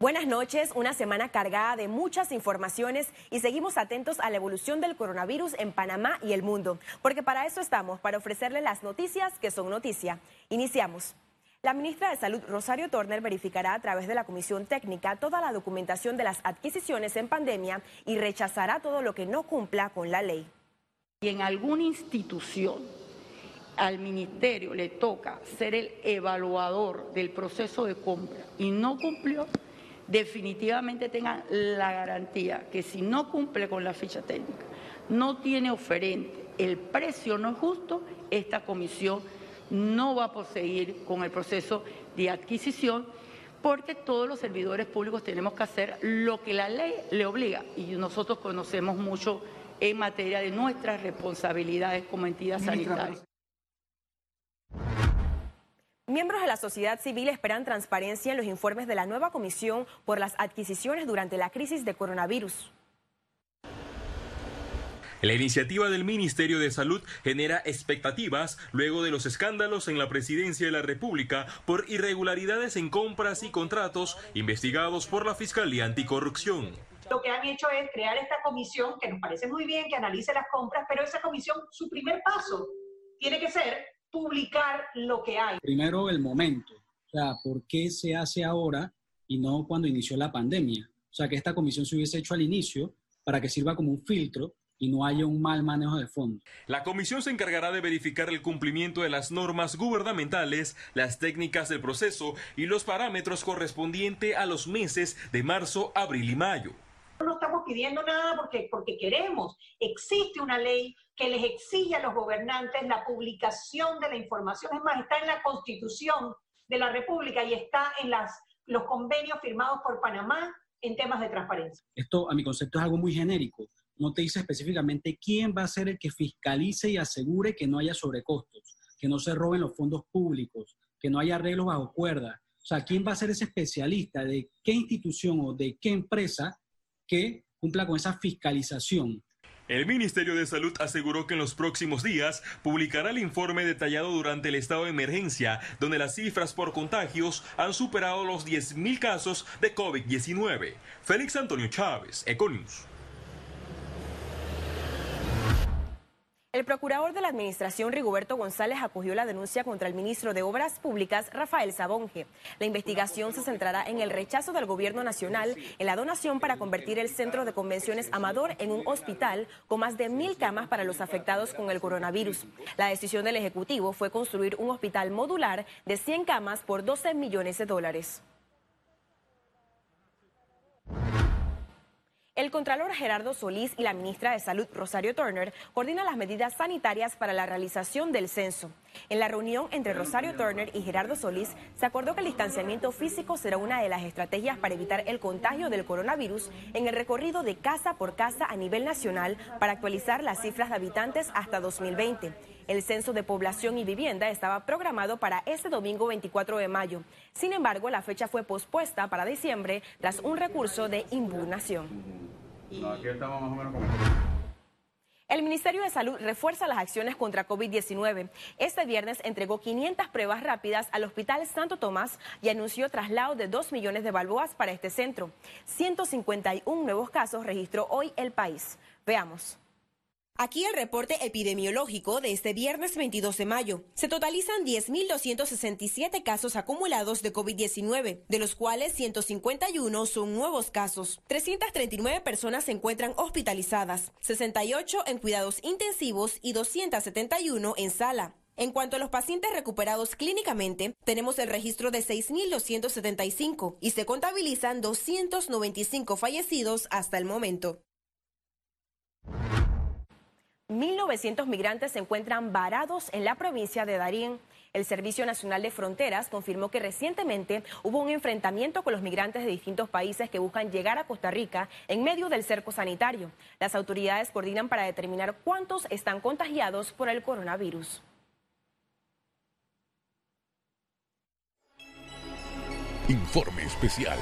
Buenas noches, una semana cargada de muchas informaciones y seguimos atentos a la evolución del coronavirus en Panamá y el mundo, porque para eso estamos, para ofrecerle las noticias que son noticia. Iniciamos. La ministra de Salud, Rosario Turner, verificará a través de la Comisión Técnica toda la documentación de las adquisiciones en pandemia y rechazará todo lo que no cumpla con la ley. Y en alguna institución al ministerio le toca ser el evaluador del proceso de compra y no cumplió, definitivamente tengan la garantía que si no cumple con la ficha técnica, no tiene oferente, el precio no es justo, esta comisión no va a proseguir con el proceso de adquisición porque todos los servidores públicos tenemos que hacer lo que la ley le obliga y nosotros conocemos mucho en materia de nuestras responsabilidades como entidad sanitaria. Miembros de la sociedad civil esperan transparencia en los informes de la nueva comisión por las adquisiciones durante la crisis de coronavirus. La iniciativa del Ministerio de Salud genera expectativas luego de los escándalos en la presidencia de la República por irregularidades en compras y contratos investigados por la Fiscalía Anticorrupción. Lo que han hecho es crear esta comisión que nos parece muy bien que analice las compras, pero esa comisión, su primer paso tiene que ser publicar lo que hay. Primero el momento, o sea, ¿por qué se hace ahora y no cuando inició la pandemia? O sea, que esta comisión se hubiese hecho al inicio para que sirva como un filtro y no haya un mal manejo de fondos. La comisión se encargará de verificar el cumplimiento de las normas gubernamentales, las técnicas del proceso y los parámetros correspondientes a los meses de marzo, abril y mayo. Pidiendo nada porque, porque queremos. Existe una ley que les exige a los gobernantes la publicación de la información. Es más, está en la Constitución de la República y está en las, los convenios firmados por Panamá en temas de transparencia. Esto, a mi concepto, es algo muy genérico. No te dice específicamente quién va a ser el que fiscalice y asegure que no haya sobrecostos, que no se roben los fondos públicos, que no haya arreglos bajo cuerda. O sea, quién va a ser ese especialista de qué institución o de qué empresa que cumpla con esa fiscalización. El Ministerio de Salud aseguró que en los próximos días publicará el informe detallado durante el estado de emergencia, donde las cifras por contagios han superado los 10.000 casos de COVID-19. Félix Antonio Chávez, Econius. El procurador de la Administración, Rigoberto González, acogió la denuncia contra el ministro de Obras Públicas, Rafael Sabonge. La investigación se centrará en el rechazo del gobierno nacional en la donación para convertir el centro de convenciones Amador en un hospital con más de mil camas para los afectados con el coronavirus. La decisión del Ejecutivo fue construir un hospital modular de 100 camas por 12 millones de dólares. El Contralor Gerardo Solís y la ministra de Salud, Rosario Turner, coordinan las medidas sanitarias para la realización del censo. En la reunión entre Rosario Turner y Gerardo Solís, se acordó que el distanciamiento físico será una de las estrategias para evitar el contagio del coronavirus en el recorrido de casa por casa a nivel nacional para actualizar las cifras de habitantes hasta 2020. El censo de población y vivienda estaba programado para este domingo 24 de mayo. Sin embargo, la fecha fue pospuesta para diciembre tras un recurso de impugnación. El Ministerio de Salud refuerza las acciones contra COVID-19. Este viernes entregó 500 pruebas rápidas al Hospital Santo Tomás y anunció traslado de 2 millones de balboas para este centro. 151 nuevos casos registró hoy el país. Veamos. Aquí el reporte epidemiológico de este viernes 22 de mayo. Se totalizan 10.267 casos acumulados de COVID-19, de los cuales 151 son nuevos casos. 339 personas se encuentran hospitalizadas, 68 en cuidados intensivos y 271 en sala. En cuanto a los pacientes recuperados clínicamente, tenemos el registro de 6.275 y se contabilizan 295 fallecidos hasta el momento. 1.900 migrantes se encuentran varados en la provincia de Darín. El Servicio Nacional de Fronteras confirmó que recientemente hubo un enfrentamiento con los migrantes de distintos países que buscan llegar a Costa Rica en medio del cerco sanitario. Las autoridades coordinan para determinar cuántos están contagiados por el coronavirus. Informe especial.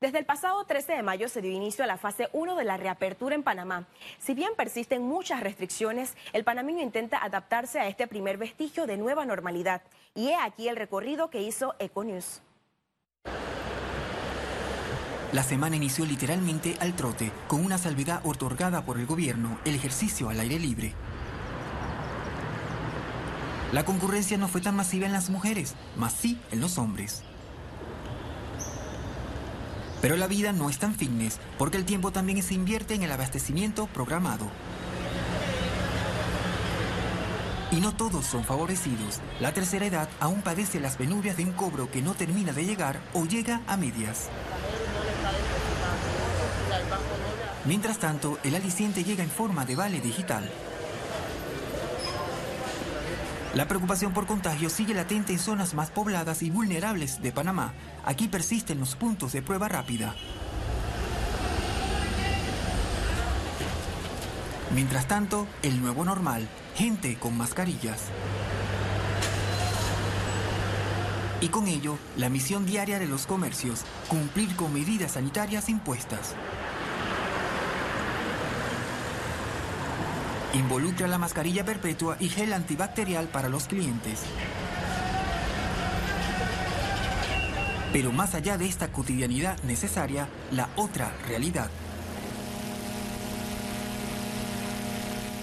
Desde el pasado 13 de mayo se dio inicio a la fase 1 de la reapertura en Panamá. Si bien persisten muchas restricciones, el panameño intenta adaptarse a este primer vestigio de nueva normalidad. Y he aquí el recorrido que hizo Econews. La semana inició literalmente al trote, con una salvedad otorgada por el gobierno, el ejercicio al aire libre. La concurrencia no fue tan masiva en las mujeres, más sí en los hombres. Pero la vida no es tan fitness, porque el tiempo también se invierte en el abastecimiento programado. Y no todos son favorecidos. La tercera edad aún padece las penurias de un cobro que no termina de llegar o llega a medias. Mientras tanto, el aliciente llega en forma de vale digital. La preocupación por contagio sigue latente en zonas más pobladas y vulnerables de Panamá. Aquí persisten los puntos de prueba rápida. Mientras tanto, el nuevo normal, gente con mascarillas. Y con ello, la misión diaria de los comercios, cumplir con medidas sanitarias impuestas. Involucra la mascarilla perpetua y gel antibacterial para los clientes. Pero más allá de esta cotidianidad necesaria, la otra realidad.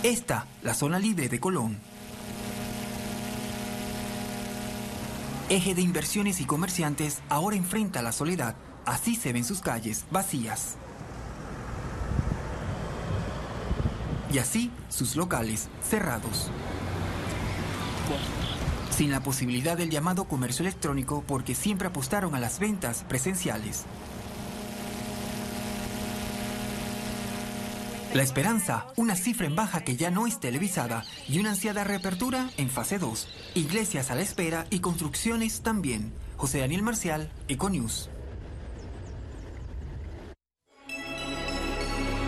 Esta, la zona libre de Colón. Eje de inversiones y comerciantes ahora enfrenta la soledad. Así se ven sus calles vacías. Y así sus locales cerrados. Sin la posibilidad del llamado comercio electrónico porque siempre apostaron a las ventas presenciales. La esperanza, una cifra en baja que ya no es televisada y una ansiada reapertura en fase 2. Iglesias a la espera y construcciones también. José Daniel Marcial, Econews.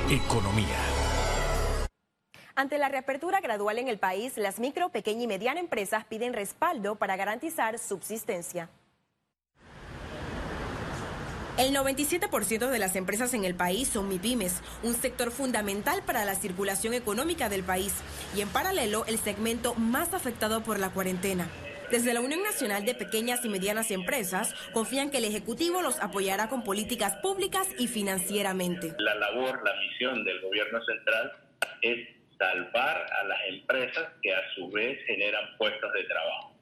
Economía. Ante la reapertura gradual en el país, las micro, pequeña y mediana empresas piden respaldo para garantizar subsistencia. El 97% de las empresas en el país son MIPIMES, un sector fundamental para la circulación económica del país y en paralelo el segmento más afectado por la cuarentena. Desde la Unión Nacional de Pequeñas y Medianas Empresas confían que el Ejecutivo los apoyará con políticas públicas y financieramente. La labor, la misión del gobierno central es salvar a las empresas que a su vez generan puestos de trabajo.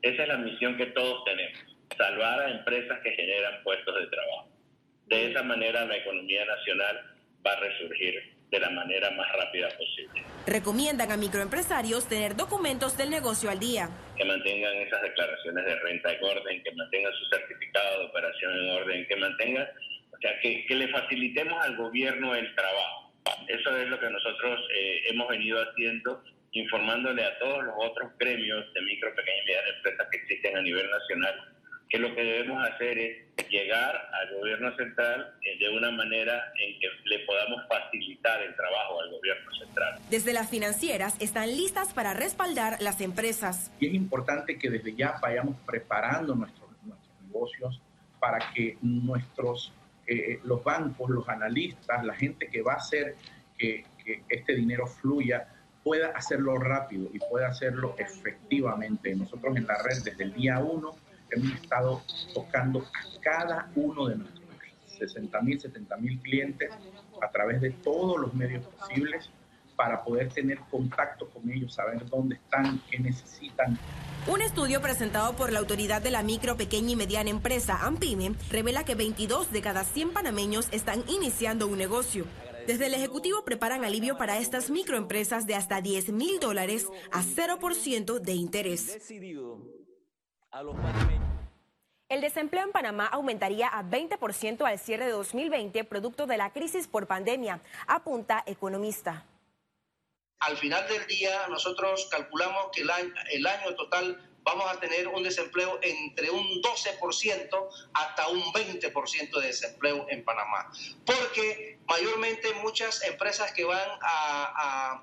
Esa es la misión que todos tenemos, salvar a empresas que generan puestos de trabajo. De esa manera la economía nacional va a resurgir de la manera más rápida posible. Recomiendan a microempresarios tener documentos del negocio al día. Que mantengan esas declaraciones de renta en orden, que mantengan su certificado de operación en orden, que mantengan, o sea, que, que le facilitemos al gobierno el trabajo eso es lo que nosotros eh, hemos venido haciendo, informándole a todos los otros gremios de micro, pequeñas y medianas empresas que existen a nivel nacional, que lo que debemos hacer es llegar al gobierno central eh, de una manera en que le podamos facilitar el trabajo al gobierno central. Desde las financieras están listas para respaldar las empresas. Y es importante que desde ya vayamos preparando nuestros, nuestros negocios para que nuestros eh, los bancos, los analistas, la gente que va a hacer que, este dinero fluya, pueda hacerlo rápido y pueda hacerlo efectivamente. Nosotros en la red desde el día uno hemos estado tocando a cada uno de nuestros 60 mil, 70 mil clientes a través de todos los medios posibles para poder tener contacto con ellos, saber dónde están, qué necesitan. Un estudio presentado por la Autoridad de la Micro, Pequeña y Mediana Empresa, AMPIME, revela que 22 de cada 100 panameños están iniciando un negocio. Desde el Ejecutivo preparan alivio para estas microempresas de hasta 10 mil dólares a 0% de interés. El desempleo en Panamá aumentaría a 20% al cierre de 2020, producto de la crisis por pandemia, apunta economista al final del día nosotros calculamos que el año, total vamos a tener un desempleo entre un 12% hasta un 20% de desempleo en Panamá. Porque mayormente muchas empresas que van a,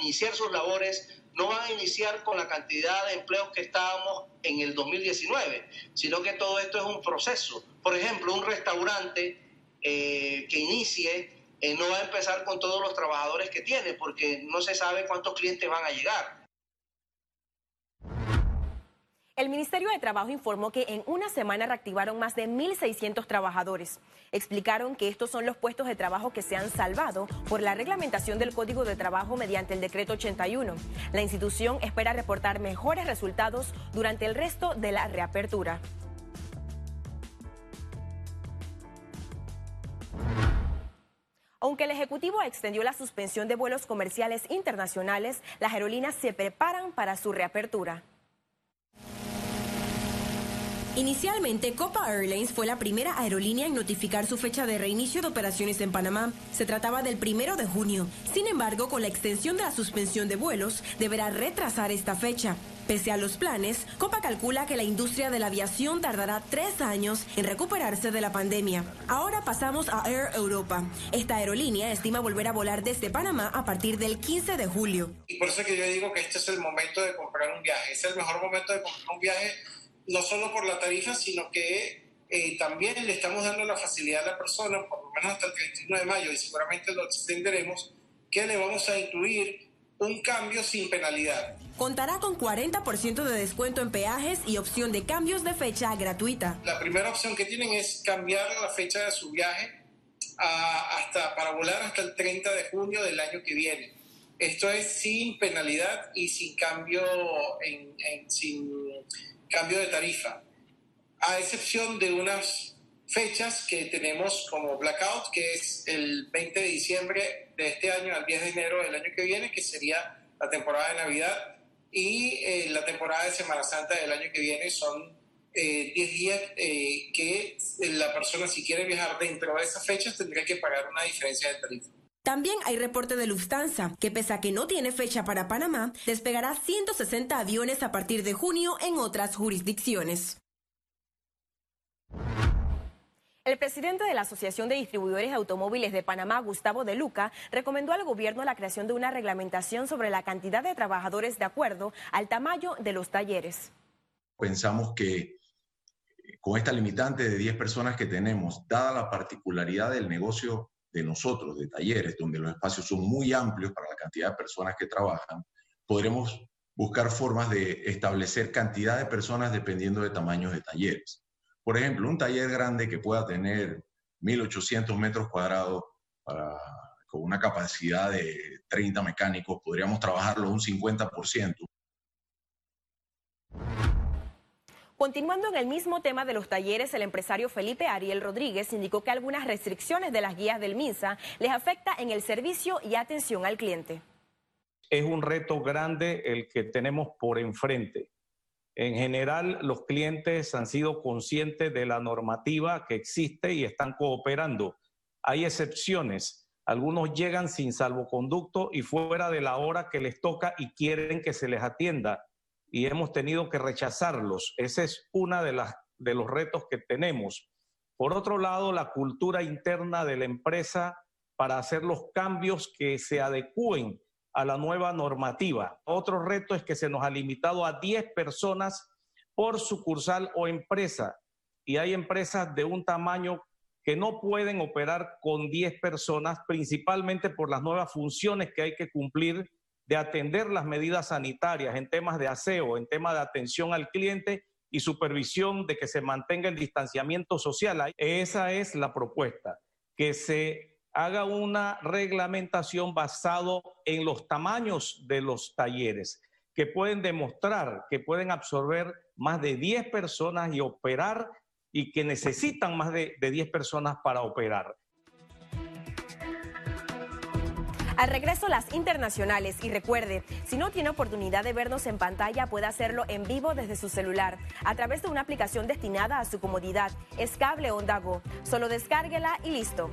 iniciar sus labores no van a iniciar con la cantidad de empleos que estábamos en el 2019, sino que todo esto es un proceso. Por ejemplo, un restaurante eh, que inicie eh, no va a empezar con todos los trabajadores que tiene, porque no se sabe cuántos clientes van a llegar. El Ministerio de Trabajo informó que en una semana reactivaron más de 1.600 trabajadores. Explicaron que estos son los puestos de trabajo que se han salvado por la reglamentación del Código de Trabajo mediante el Decreto 81. La institución espera reportar mejores resultados durante el resto de la reapertura. Aunque el Ejecutivo extendió la suspensión de vuelos comerciales internacionales, las aerolíneas se preparan para su reapertura. Inicialmente, Copa Airlines fue la primera aerolínea en notificar su fecha de reinicio de operaciones en Panamá. Se trataba del primero de junio. Sin embargo, con la extensión de la suspensión de vuelos, deberá retrasar esta fecha. Pese a los planes, Copa calcula que la industria de la aviación tardará tres años en recuperarse de la pandemia. Ahora pasamos a Air Europa. Esta aerolínea estima volver a volar desde Panamá a partir del 15 de julio. Y por eso es que yo digo que este es el momento de comprar un viaje. Es el mejor momento de comprar un viaje no solo por la tarifa, sino que eh, también le estamos dando la facilidad a la persona, por lo menos hasta el 31 de mayo, y seguramente lo extenderemos, que le vamos a incluir un cambio sin penalidad. Contará con 40% de descuento en peajes y opción de cambios de fecha gratuita. La primera opción que tienen es cambiar la fecha de su viaje hasta, para volar hasta el 30 de junio del año que viene. Esto es sin penalidad y sin cambio en, en sin cambio de tarifa, a excepción de unas fechas que tenemos como blackout, que es el 20 de diciembre de este año al 10 de enero del año que viene, que sería la temporada de Navidad, y eh, la temporada de Semana Santa del año que viene son 10 eh, días eh, que la persona si quiere viajar dentro de esas fechas tendría que pagar una diferencia de tarifa. También hay reporte de Lufthansa, que pese a que no tiene fecha para Panamá, despegará 160 aviones a partir de junio en otras jurisdicciones. El presidente de la Asociación de Distribuidores de Automóviles de Panamá, Gustavo De Luca, recomendó al gobierno la creación de una reglamentación sobre la cantidad de trabajadores de acuerdo al tamaño de los talleres. Pensamos que con esta limitante de 10 personas que tenemos, dada la particularidad del negocio de nosotros, de talleres, donde los espacios son muy amplios para la cantidad de personas que trabajan, podremos buscar formas de establecer cantidad de personas dependiendo de tamaños de talleres. Por ejemplo, un taller grande que pueda tener 1.800 metros cuadrados con una capacidad de 30 mecánicos, podríamos trabajarlo un 50%. Continuando en el mismo tema de los talleres, el empresario Felipe Ariel Rodríguez indicó que algunas restricciones de las guías del MINSA les afecta en el servicio y atención al cliente. Es un reto grande el que tenemos por enfrente. En general, los clientes han sido conscientes de la normativa que existe y están cooperando. Hay excepciones. Algunos llegan sin salvoconducto y fuera de la hora que les toca y quieren que se les atienda y hemos tenido que rechazarlos. Ese es uno de, las, de los retos que tenemos. Por otro lado, la cultura interna de la empresa para hacer los cambios que se adecúen a la nueva normativa. Otro reto es que se nos ha limitado a 10 personas por sucursal o empresa y hay empresas de un tamaño que no pueden operar con 10 personas, principalmente por las nuevas funciones que hay que cumplir de atender las medidas sanitarias en temas de aseo, en temas de atención al cliente y supervisión de que se mantenga el distanciamiento social. Esa es la propuesta, que se haga una reglamentación basado en los tamaños de los talleres, que pueden demostrar que pueden absorber más de 10 personas y operar y que necesitan más de, de 10 personas para operar. Al regreso las internacionales y recuerde, si no tiene oportunidad de vernos en pantalla, puede hacerlo en vivo desde su celular a través de una aplicación destinada a su comodidad. Es Cable Onda Go. Solo descárguela y listo.